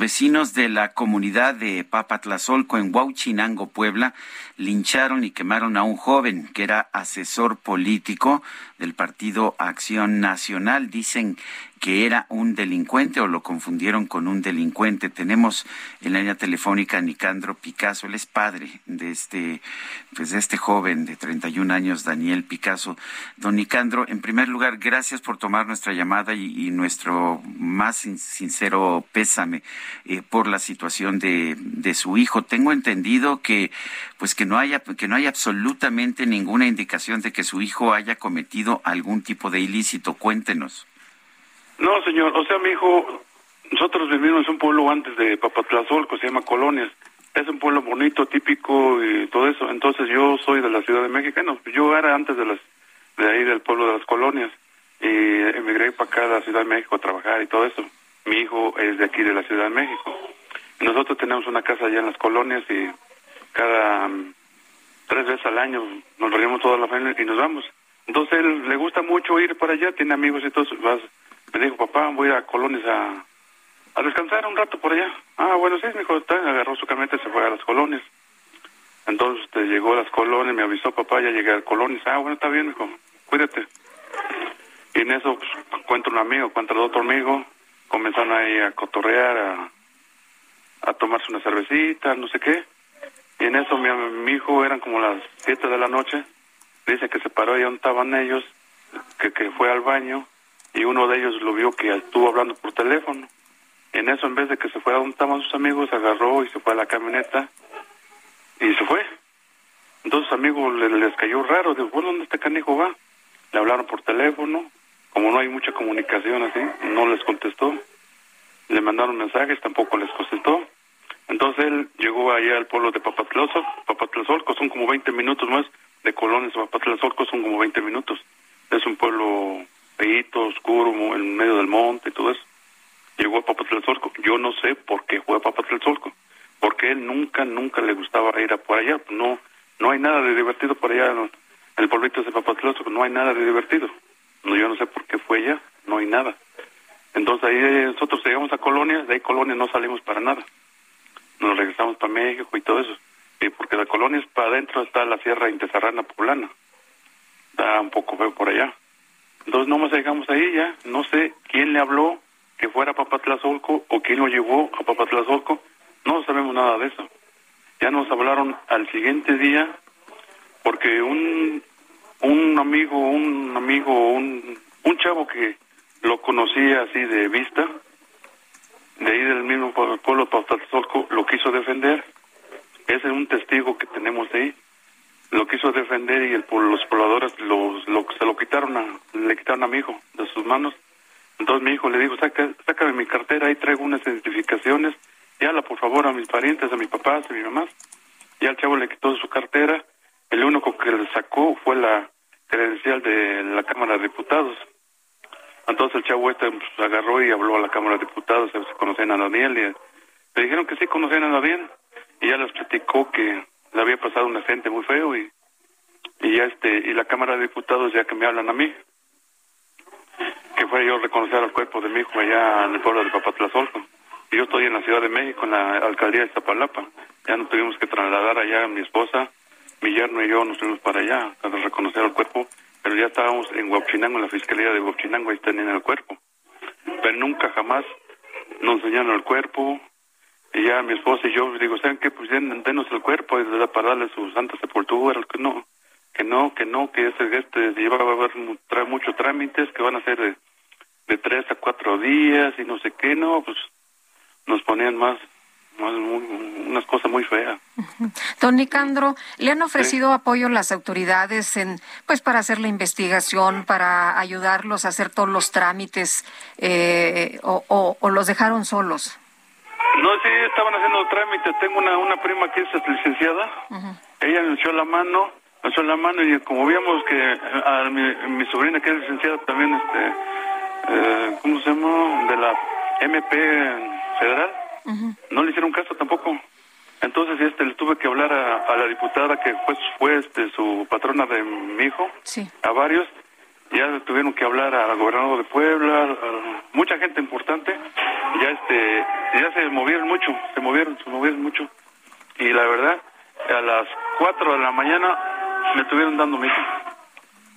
Vecinos de la comunidad de Papatlazolco en Huauchinango, Puebla, lincharon y quemaron a un joven que era asesor político del Partido Acción Nacional. Dicen que era un delincuente o lo confundieron con un delincuente. Tenemos en la línea telefónica a Nicandro Picasso, él es padre de este, pues de este joven de 31 años, Daniel Picasso. Don Nicandro, en primer lugar, gracias por tomar nuestra llamada y, nuestro más sincero pésame eh, por la situación de, de su hijo. Tengo entendido que, pues que no haya, que no hay absolutamente ninguna indicación de que su hijo haya cometido algún tipo de ilícito. Cuéntenos. No, señor, o sea, mi hijo, nosotros vivimos en un pueblo antes de Papatlazolco, se llama Colonias. Es un pueblo bonito, típico y todo eso. Entonces yo soy de la Ciudad de México. No, yo era antes de las de ahí del pueblo de las colonias y emigré para acá a la Ciudad de México a trabajar y todo eso. Mi hijo es de aquí de la Ciudad de México. nosotros tenemos una casa allá en las colonias y cada mm, tres veces al año nos reunimos toda la familia y nos vamos. Entonces él le gusta mucho ir para allá, tiene amigos y todo. Me dijo, papá, voy a Colonias a, a descansar un rato por allá. Ah, bueno, sí, dijo, está, agarró su camioneta y se fue a las colonias. Entonces te este, llegó a las colonias, me avisó, papá, ya llegué a colonias. Ah, bueno, está bien, me dijo, cuídate. Y en eso pues, encuentro un amigo, encuentro otro amigo, comenzaron ahí a cotorrear, a, a tomarse una cervecita, no sé qué. Y en eso mi, mi hijo, eran como las siete de la noche, dice que se paró y donde estaban ellos, que, que fue al baño y uno de ellos lo vio que estuvo hablando por teléfono. En eso, en vez de que se fuera donde estaban sus amigos, agarró y se fue a la camioneta y se fue. Entonces, amigos, les, cayó raro. Digo, bueno, ¿dónde este canijo va? Le hablaron por teléfono. Como no hay mucha comunicación así, no les contestó. Le mandaron mensajes, tampoco les contestó. Entonces él llegó allá al pueblo de Papatlazolco, Papatlazolco, son como 20 minutos más de Colones a Papatlazolco, son como 20 minutos. Es un pueblo feito, oscuro, en medio del monte y todo eso. Llegó a Papatlazolco. Yo no sé por qué fue a Papatlazolco. Porque él nunca, nunca le gustaba ir a por allá. No no hay nada de divertido por allá en el pueblito de Papatlazolco. No hay nada de divertido. No, yo no sé por qué fue allá. No hay nada. Entonces ahí nosotros llegamos a Colonia. De ahí Colonia no salimos para nada. Nos regresamos para México y todo eso. Y porque la Colonia es para adentro está la Sierra Intesarrana Poblana. Está un poco feo por allá. Entonces no nos dejamos ahí ya, no sé quién le habló que fuera a Papatlazolco o quién lo llevó a Papatlazolco, no sabemos nada de eso. Ya nos hablaron al siguiente día porque un un amigo, un amigo, un, un chavo que lo conocía así de vista, de ahí del mismo pueblo Papatlazolco, lo quiso defender. Ese es un testigo que tenemos ahí lo quiso defender y el, los pobladores los, lo, se lo quitaron a, le quitaron a mi hijo de sus manos. Entonces mi hijo le dijo, Saca, sácame mi cartera, ahí traigo unas identificaciones, habla por favor a mis parientes, a mis papás, a mi mamá. Y al chavo le quitó su cartera, el único que le sacó fue la credencial de la Cámara de Diputados. Entonces el chavo este pues, agarró y habló a la Cámara de Diputados, se conocían a Daniel, y le dijeron que sí conocían a Daniel, y ya les platicó que le había pasado un accidente muy feo y y ya este y la Cámara de Diputados ya que me hablan a mí que fue yo reconocer al cuerpo de mi hijo allá en el pueblo de Papatlazolco y yo estoy en la Ciudad de México en la alcaldía de Iztapalapa. Ya nos tuvimos que trasladar allá mi esposa mi yerno y yo nos fuimos para allá para reconocer el cuerpo pero ya estábamos en Huachinango en la fiscalía de Huachinango ahí tenían el cuerpo. Pero nunca jamás nos enseñaron el cuerpo y ya mi esposa y yo digo, ¿saben qué? Pues denos el cuerpo para darle su santa sepultura, que no, que no, que no, que este, este lleva a haber trae muchos trámites que van a ser de, de tres a cuatro días y no sé qué, no, pues nos ponían más, unas cosas muy feas. Don Nicandro, ¿le han ofrecido apoyo las autoridades en, pues, para hacer la investigación, para ayudarlos a hacer todos los trámites, eh, o, o, los dejaron solos? No, sí, estaban haciendo trámites. Tengo una, una prima que es licenciada. Ella me echó la mano, me echó la mano y como vimos que a mi, sobrina que es licenciada también, este, eh, ¿cómo se llama? De la MP federal, no le hicieron caso tampoco. Entonces este le tuve que hablar a, la diputada que fue, fue este, su patrona de mi hijo, a varios, ya tuvieron que hablar al gobernador de Puebla, mucha gente importante, ya este, ya se movieron mucho, se movieron, se movieron mucho. Y la verdad, a las 4 de la mañana me estuvieron dando mi hijo.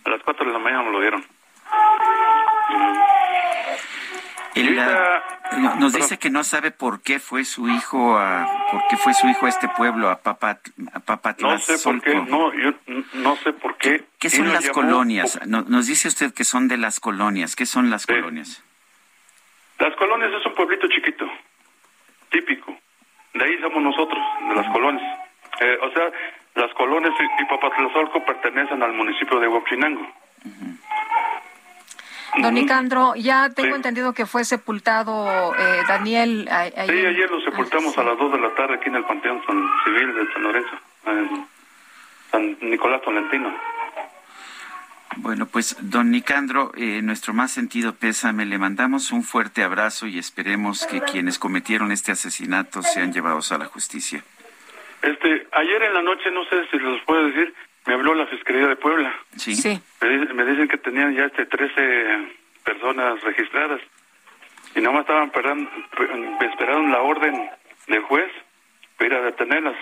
A las 4 de la mañana me lo dieron. nos dice que no sabe por qué fue su hijo a por qué fue su hijo a este pueblo a Papat a No sé por qué, no, yo no sé por qué. ¿Qué, son las colonias? nos dice usted que son de las colonias. ¿Qué son las colonias? Las colonias es un pueblito chiquito, típico. De ahí somos nosotros, de las colonias. Eh, o sea, las colonias y Papatlazolco pertenecen al municipio de Huachinango. Don Nicandro, ya tengo entendido que fue sepultado eh, Daniel. sí, ayer lo sepultamos a las 2 de la tarde aquí en el Panteón San Civil de San Lorenzo, en San Nicolás Tolentino. Bueno, pues don Nicandro, eh, nuestro más sentido pésame, le mandamos un fuerte abrazo y esperemos que quienes cometieron este asesinato sean llevados a la justicia. Este, ayer en la noche, no sé si los puedo decir, me habló la Fiscalía de Puebla. Sí. Me, dicen que tenían ya este 13 personas registradas y nomás estaban esperando, esperaron la orden del juez para ir a detenerlas.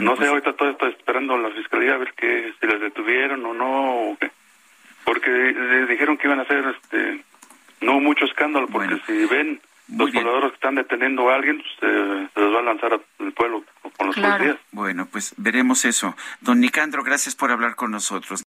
No sé, pues ahorita todo estoy esperando a la Fiscalía a ver que, si las detuvieron o no, porque les dijeron que iban a hacer este no mucho escándalo, porque si ven los pobladores que están deteniendo a alguien, pues, eh, se los va a lanzar al pueblo con los policías. Bueno, pues veremos eso. Don Nicandro, gracias por hablar con nosotros.